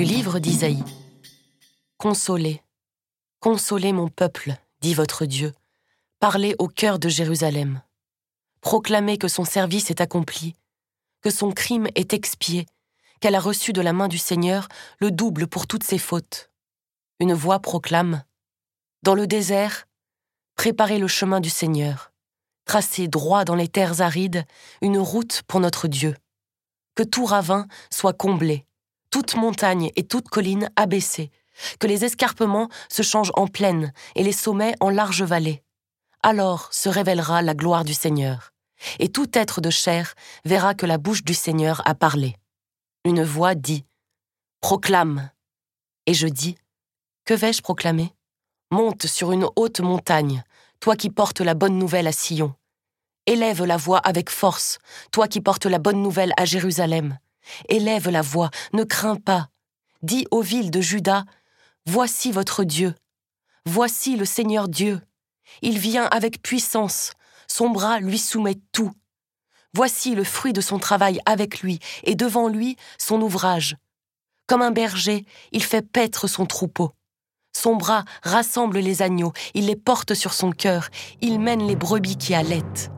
Du livre d'Isaïe. Consolez, consolez mon peuple, dit votre Dieu. Parlez au cœur de Jérusalem. Proclamez que son service est accompli, que son crime est expié, qu'elle a reçu de la main du Seigneur le double pour toutes ses fautes. Une voix proclame Dans le désert, préparez le chemin du Seigneur, tracez droit dans les terres arides une route pour notre Dieu. Que tout ravin soit comblé, toute montagne et toute colline abaissée, que les escarpements se changent en plaines et les sommets en larges vallées. Alors se révélera la gloire du Seigneur, et tout être de chair verra que la bouche du Seigneur a parlé. Une voix dit Proclame. Et je dis Que vais-je proclamer? Monte sur une haute montagne, toi qui portes la bonne nouvelle à Sion. Élève la voix avec force, toi qui portes la bonne nouvelle à Jérusalem. Élève la voix, ne crains pas. Dis aux villes de Juda, Voici votre Dieu. Voici le Seigneur Dieu. Il vient avec puissance, son bras lui soumet tout. Voici le fruit de son travail avec lui, et devant lui son ouvrage. Comme un berger, il fait paître son troupeau. Son bras rassemble les agneaux, il les porte sur son cœur, il mène les brebis qui allaitent.